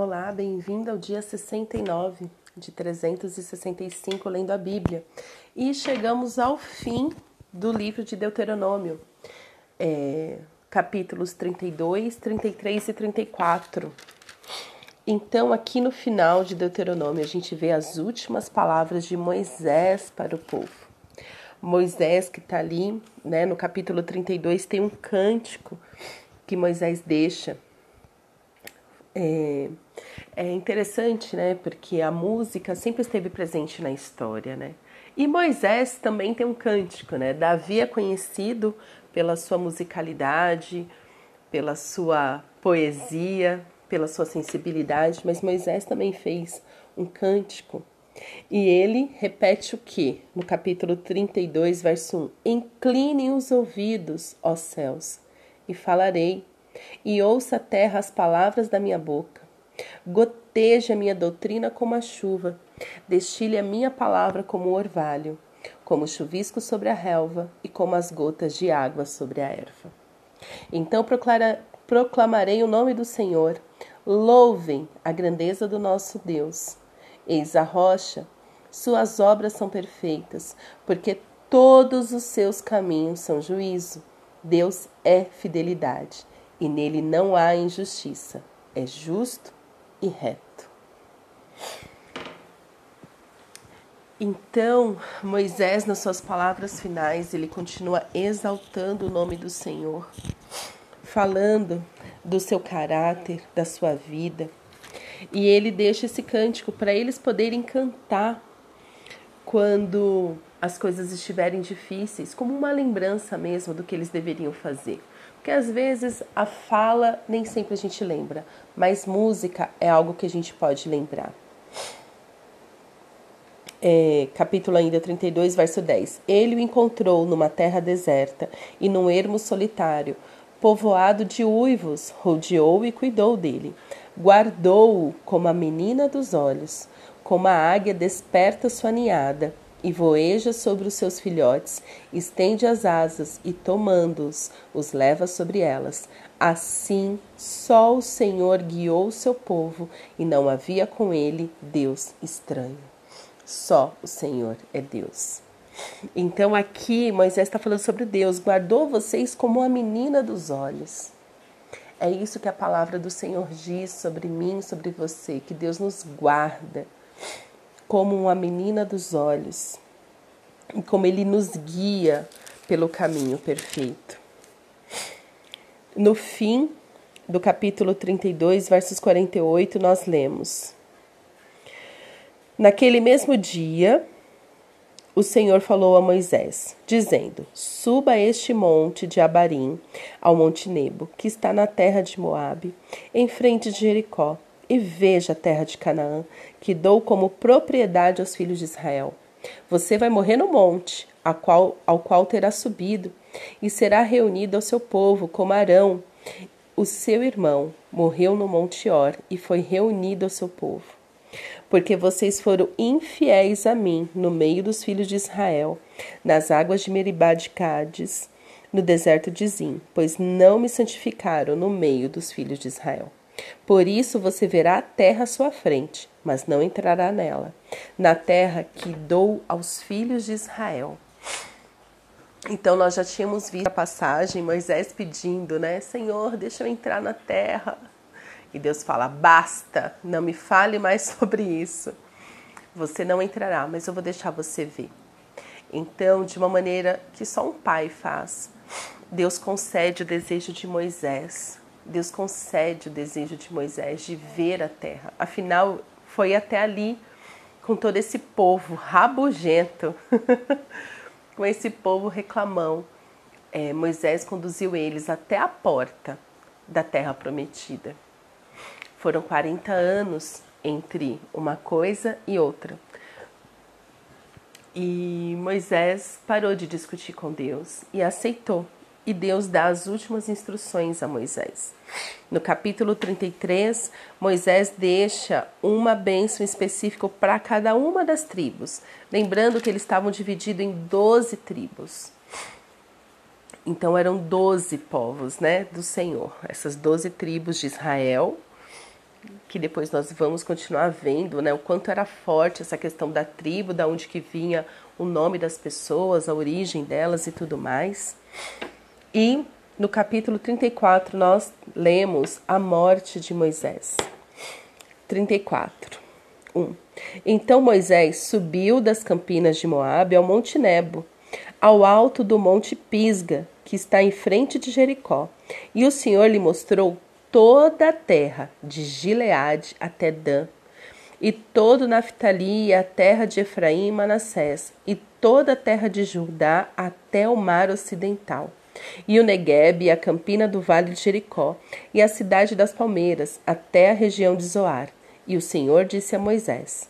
Olá, bem-vindo ao dia 69 de 365 lendo a Bíblia. E chegamos ao fim do livro de Deuteronômio, é, capítulos 32, 33 e 34. Então, aqui no final de Deuteronômio, a gente vê as últimas palavras de Moisés para o povo. Moisés, que está ali, né, no capítulo 32, tem um cântico que Moisés deixa é, é interessante, né? Porque a música sempre esteve presente na história, né? E Moisés também tem um cântico, né? Davi é conhecido pela sua musicalidade, pela sua poesia, pela sua sensibilidade, mas Moisés também fez um cântico. E ele repete o que? No capítulo 32, verso 1: Incline os ouvidos, ó céus, e falarei e ouça a terra as palavras da minha boca. Goteje a minha doutrina como a chuva, destile a minha palavra como o orvalho, como o chuvisco sobre a relva e como as gotas de água sobre a erva. Então proclamarei o nome do Senhor, louvem a grandeza do nosso Deus. Eis a rocha, suas obras são perfeitas, porque todos os seus caminhos são juízo. Deus é fidelidade e nele não há injustiça, é justo e reto. Então, Moisés, nas suas palavras finais, ele continua exaltando o nome do Senhor, falando do seu caráter, da sua vida. E ele deixa esse cântico para eles poderem cantar quando as coisas estiverem difíceis, como uma lembrança mesmo do que eles deveriam fazer. Porque às vezes a fala nem sempre a gente lembra, mas música é algo que a gente pode lembrar. É, capítulo ainda 32, verso 10. Ele o encontrou numa terra deserta e num ermo solitário, povoado de uivos, rodeou e cuidou dele. Guardou-o como a menina dos olhos, como a águia desperta sua ninhada e voeja sobre os seus filhotes, estende as asas e, tomando-os, os leva sobre elas. Assim, só o Senhor guiou o seu povo e não havia com ele Deus estranho. Só o Senhor é Deus. Então, aqui Moisés está falando sobre Deus, guardou vocês como a menina dos olhos. É isso que a palavra do Senhor diz sobre mim, sobre você, que Deus nos guarda como uma menina dos olhos e como ele nos guia pelo caminho perfeito. No fim do capítulo 32, versos 48, nós lemos: Naquele mesmo dia, o Senhor falou a Moisés, dizendo: Suba este monte de Abarim ao monte Nebo, que está na terra de Moabe, em frente de Jericó e veja a terra de Canaã, que dou como propriedade aos filhos de Israel. Você vai morrer no monte, qual, ao qual terá subido, e será reunido ao seu povo, como Arão, o seu irmão, morreu no monte Or e foi reunido ao seu povo. Porque vocês foram infiéis a mim no meio dos filhos de Israel, nas águas de Meribá de Cádiz, no deserto de Zim, pois não me santificaram no meio dos filhos de Israel. Por isso você verá a terra à sua frente, mas não entrará nela, na terra que dou aos filhos de Israel. Então nós já tínhamos visto a passagem, Moisés pedindo, né? Senhor, deixa eu entrar na terra. E Deus fala: basta, não me fale mais sobre isso. Você não entrará, mas eu vou deixar você ver. Então, de uma maneira que só um pai faz, Deus concede o desejo de Moisés Deus concede o desejo de Moisés de ver a terra. Afinal, foi até ali com todo esse povo rabugento, com esse povo reclamão. É, Moisés conduziu eles até a porta da terra prometida. Foram 40 anos entre uma coisa e outra. E Moisés parou de discutir com Deus e aceitou e Deus dá as últimas instruções a Moisés. No capítulo 33, Moisés deixa uma bênção específica para cada uma das tribos, lembrando que eles estavam divididos em 12 tribos. Então eram 12 povos, né, do Senhor, essas 12 tribos de Israel, que depois nós vamos continuar vendo, né, o quanto era forte essa questão da tribo, da onde que vinha o nome das pessoas, a origem delas e tudo mais. E no capítulo 34 nós lemos a morte de Moisés. 34. 1. Então Moisés subiu das campinas de Moabe ao Monte Nebo, ao alto do Monte Pisga, que está em frente de Jericó. E o Senhor lhe mostrou toda a terra, de Gileade até Dan, e todo Naftali e a terra de Efraim e Manassés, e toda a terra de Judá até o mar ocidental, e o Negueb a campina do vale de Jericó, e a cidade das palmeiras, até a região de Zoar. E o Senhor disse a Moisés: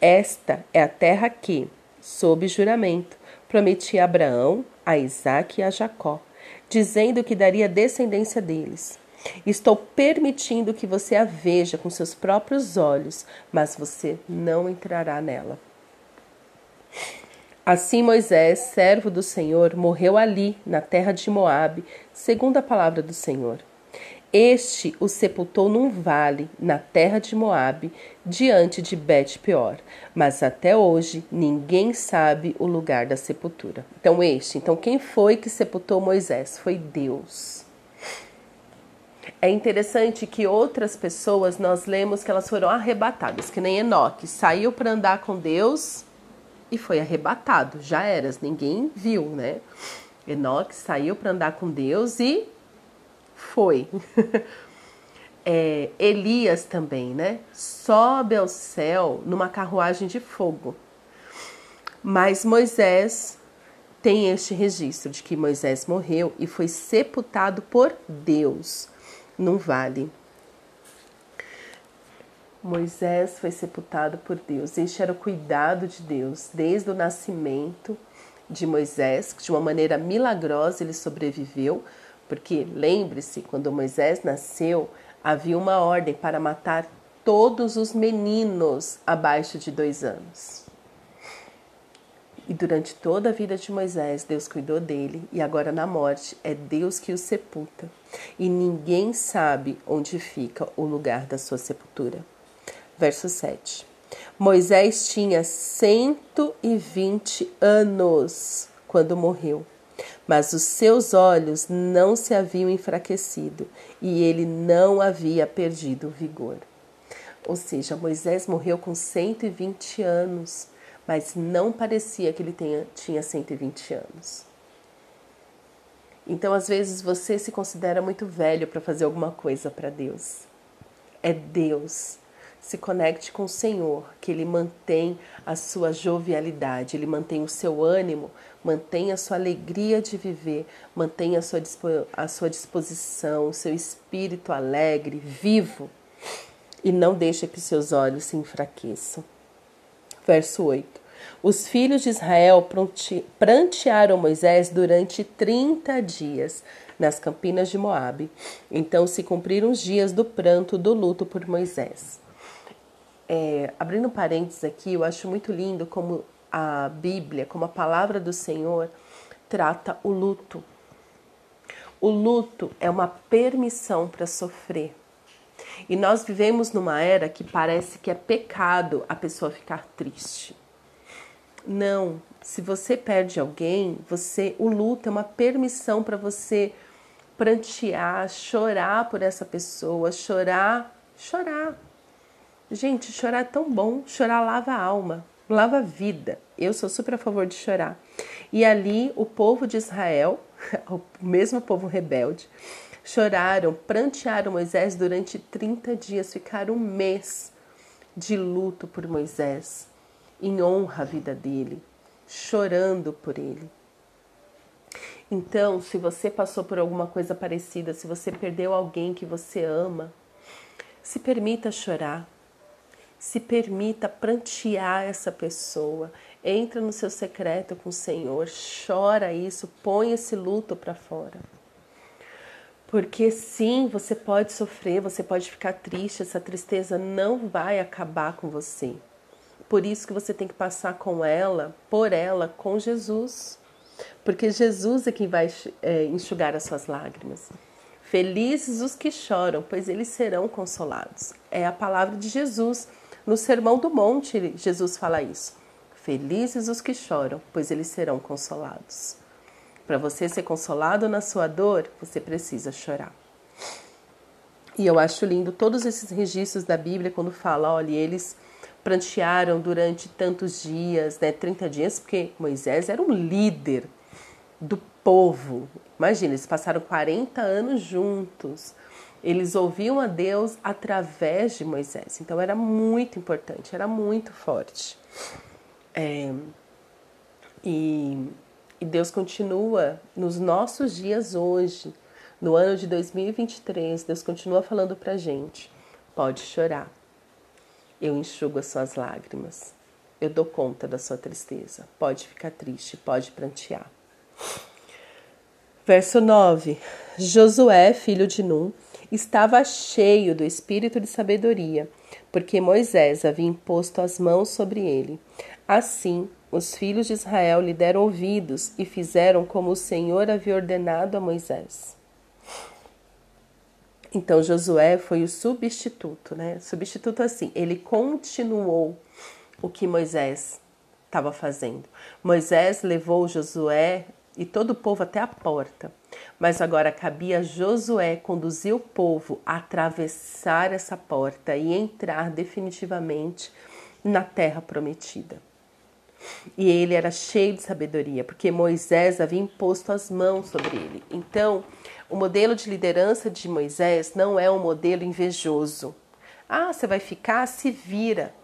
Esta é a terra que, sob juramento, prometi a Abraão, a Isaque e a Jacó, dizendo que daria descendência deles. Estou permitindo que você a veja com seus próprios olhos, mas você não entrará nela. Assim Moisés, servo do Senhor, morreu ali, na terra de Moabe, segundo a palavra do Senhor. Este o sepultou num vale, na terra de Moabe, diante de Bet-peor. Mas até hoje ninguém sabe o lugar da sepultura. Então este, então quem foi que sepultou Moisés? Foi Deus. É interessante que outras pessoas nós lemos que elas foram arrebatadas, que nem Enoque, saiu para andar com Deus e foi arrebatado. Já eras, ninguém viu, né? Enoque saiu para andar com Deus e foi. é, Elias também, né? Sobe ao céu numa carruagem de fogo. Mas Moisés tem este registro de que Moisés morreu e foi sepultado por Deus num vale. Moisés foi sepultado por Deus. Este era o cuidado de Deus desde o nascimento de Moisés, que de uma maneira milagrosa ele sobreviveu, porque lembre-se, quando Moisés nasceu, havia uma ordem para matar todos os meninos abaixo de dois anos. E durante toda a vida de Moisés, Deus cuidou dele, e agora na morte é Deus que o sepulta. E ninguém sabe onde fica o lugar da sua sepultura. Verso 7. Moisés tinha 120 anos quando morreu, mas os seus olhos não se haviam enfraquecido e ele não havia perdido o vigor. Ou seja, Moisés morreu com 120 anos, mas não parecia que ele tenha, tinha 120 anos. Então, às vezes, você se considera muito velho para fazer alguma coisa para Deus. É Deus se conecte com o Senhor, que Ele mantém a sua jovialidade, Ele mantém o seu ânimo, mantém a sua alegria de viver, mantém a sua, a sua disposição, o seu espírito alegre, vivo, e não deixe que seus olhos se enfraqueçam. Verso 8. Os filhos de Israel prantearam Moisés durante 30 dias nas campinas de Moabe. Então se cumpriram os dias do pranto do luto por Moisés. É, abrindo parênteses aqui, eu acho muito lindo como a Bíblia, como a palavra do Senhor, trata o luto. O luto é uma permissão para sofrer. E nós vivemos numa era que parece que é pecado a pessoa ficar triste. Não, se você perde alguém, você o luto é uma permissão para você prantear, chorar por essa pessoa, chorar, chorar, Gente, chorar é tão bom. Chorar lava a alma, lava a vida. Eu sou super a favor de chorar. E ali o povo de Israel, o mesmo povo rebelde, choraram, prantearam Moisés durante 30 dias, ficaram um mês de luto por Moisés, em honra à vida dele, chorando por ele. Então, se você passou por alguma coisa parecida, se você perdeu alguém que você ama, se permita chorar, se permita prantear essa pessoa. Entra no seu secreto com o Senhor, chora isso, põe esse luto para fora. Porque sim, você pode sofrer, você pode ficar triste, essa tristeza não vai acabar com você. Por isso que você tem que passar com ela, por ela, com Jesus. Porque Jesus é quem vai é, enxugar as suas lágrimas. Felizes os que choram, pois eles serão consolados. É a palavra de Jesus. No Sermão do Monte, Jesus fala isso. Felizes os que choram, pois eles serão consolados. Para você ser consolado na sua dor, você precisa chorar. E eu acho lindo todos esses registros da Bíblia quando fala, olha, eles prantearam durante tantos dias, né, 30 dias, porque Moisés era um líder do povo. Imagina, eles passaram 40 anos juntos. Eles ouviam a Deus através de Moisés. Então era muito importante, era muito forte. É, e, e Deus continua nos nossos dias hoje, no ano de 2023, Deus continua falando pra gente: pode chorar, eu enxugo as suas lágrimas, eu dou conta da sua tristeza. Pode ficar triste, pode prantear. Verso 9: Josué, filho de Num, estava cheio do espírito de sabedoria, porque Moisés havia imposto as mãos sobre ele. Assim, os filhos de Israel lhe deram ouvidos e fizeram como o Senhor havia ordenado a Moisés. Então Josué foi o substituto, né? Substituto assim, ele continuou o que Moisés estava fazendo. Moisés levou Josué e todo o povo até a porta, mas agora cabia a Josué conduzir o povo a atravessar essa porta e entrar definitivamente na terra prometida. E ele era cheio de sabedoria, porque Moisés havia imposto as mãos sobre ele. Então, o modelo de liderança de Moisés não é um modelo invejoso. Ah, você vai ficar, se vira.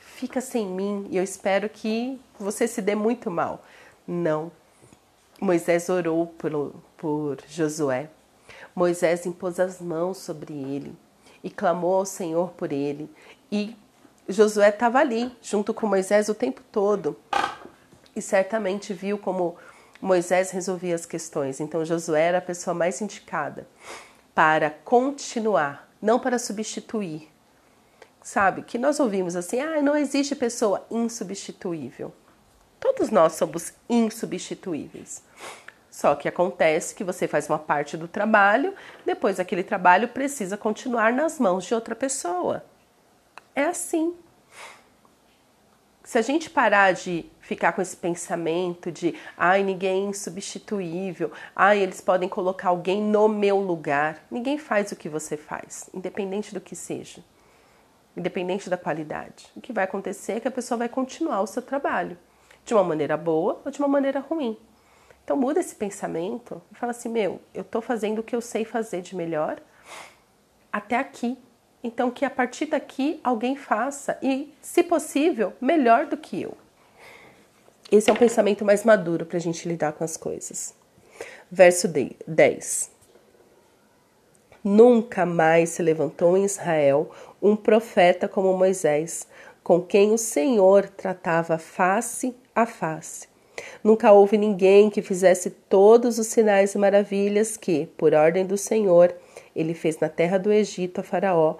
Fica sem mim e eu espero que você se dê muito mal. Não. Moisés orou por, por Josué. Moisés impôs as mãos sobre ele e clamou ao Senhor por ele. E Josué estava ali, junto com Moisés o tempo todo, e certamente viu como Moisés resolvia as questões. Então Josué era a pessoa mais indicada para continuar, não para substituir. Sabe, que nós ouvimos assim: ah, não existe pessoa insubstituível. Todos nós somos insubstituíveis. Só que acontece que você faz uma parte do trabalho, depois aquele trabalho precisa continuar nas mãos de outra pessoa. É assim. Se a gente parar de ficar com esse pensamento de ai, ninguém é insubstituível, ai, eles podem colocar alguém no meu lugar. Ninguém faz o que você faz, independente do que seja, independente da qualidade. O que vai acontecer é que a pessoa vai continuar o seu trabalho, de uma maneira boa ou de uma maneira ruim. Então muda esse pensamento e fala assim: meu, eu estou fazendo o que eu sei fazer de melhor até aqui. Então, que a partir daqui alguém faça e, se possível, melhor do que eu. Esse é um pensamento mais maduro para a gente lidar com as coisas. Verso 10: Nunca mais se levantou em Israel um profeta como Moisés, com quem o Senhor tratava face a face. Nunca houve ninguém que fizesse todos os sinais e maravilhas que, por ordem do Senhor, ele fez na terra do Egito a Faraó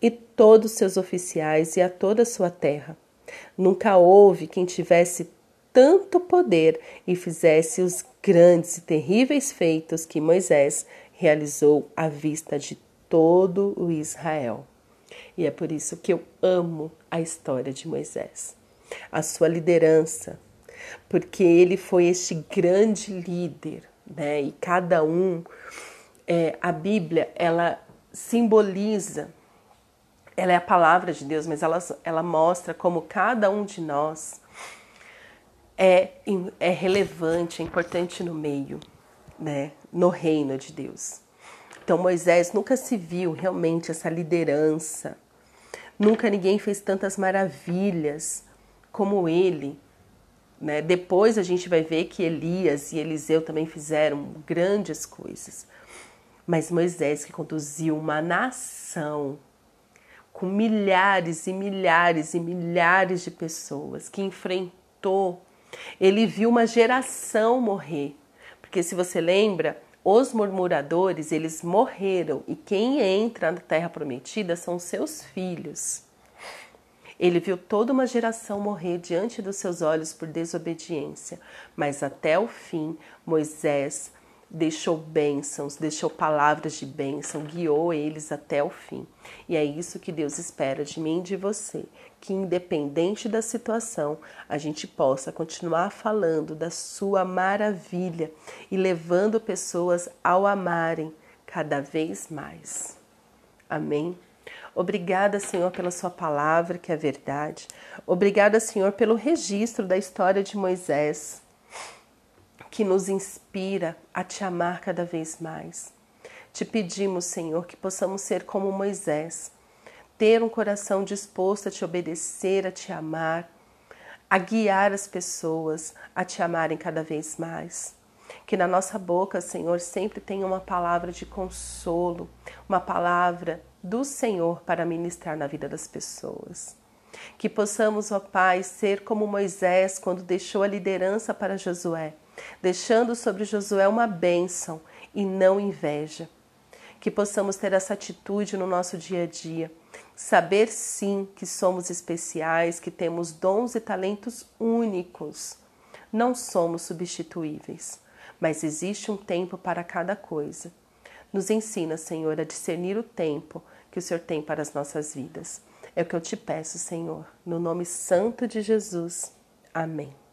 e todos seus oficiais e a toda a sua terra. Nunca houve quem tivesse tanto poder e fizesse os grandes e terríveis feitos que Moisés realizou à vista de todo o Israel. E é por isso que eu amo a história de Moisés, a sua liderança, porque ele foi este grande líder, né? E cada um é, a Bíblia, ela simboliza, ela é a palavra de Deus, mas ela, ela mostra como cada um de nós é, é relevante, é importante no meio, né, no reino de Deus. Então Moisés nunca se viu realmente essa liderança, nunca ninguém fez tantas maravilhas como ele. Né? Depois a gente vai ver que Elias e Eliseu também fizeram grandes coisas. Mas Moisés, que conduziu uma nação com milhares e milhares e milhares de pessoas, que enfrentou, ele viu uma geração morrer. Porque se você lembra, os murmuradores, eles morreram e quem entra na terra prometida são seus filhos. Ele viu toda uma geração morrer diante dos seus olhos por desobediência, mas até o fim Moisés deixou bênçãos, deixou palavras de bênção, guiou eles até o fim. E é isso que Deus espera de mim e de você, que independente da situação, a gente possa continuar falando da sua maravilha e levando pessoas ao amarem cada vez mais. Amém. Obrigada, Senhor, pela Sua palavra, que é verdade. Obrigada, Senhor, pelo registro da história de Moisés que nos inspira a te amar cada vez mais. Te pedimos, Senhor, que possamos ser como Moisés, ter um coração disposto a te obedecer, a te amar, a guiar as pessoas a te amarem cada vez mais. Que na nossa boca, Senhor, sempre tenha uma palavra de consolo, uma palavra do Senhor para ministrar na vida das pessoas. Que possamos, ó Pai, ser como Moisés quando deixou a liderança para Josué deixando sobre Josué uma bênção e não inveja. Que possamos ter essa atitude no nosso dia a dia, saber sim que somos especiais, que temos dons e talentos únicos. Não somos substituíveis, mas existe um tempo para cada coisa. Nos ensina, Senhor, a discernir o tempo que o Senhor tem para as nossas vidas. É o que eu te peço, Senhor, no nome santo de Jesus. Amém.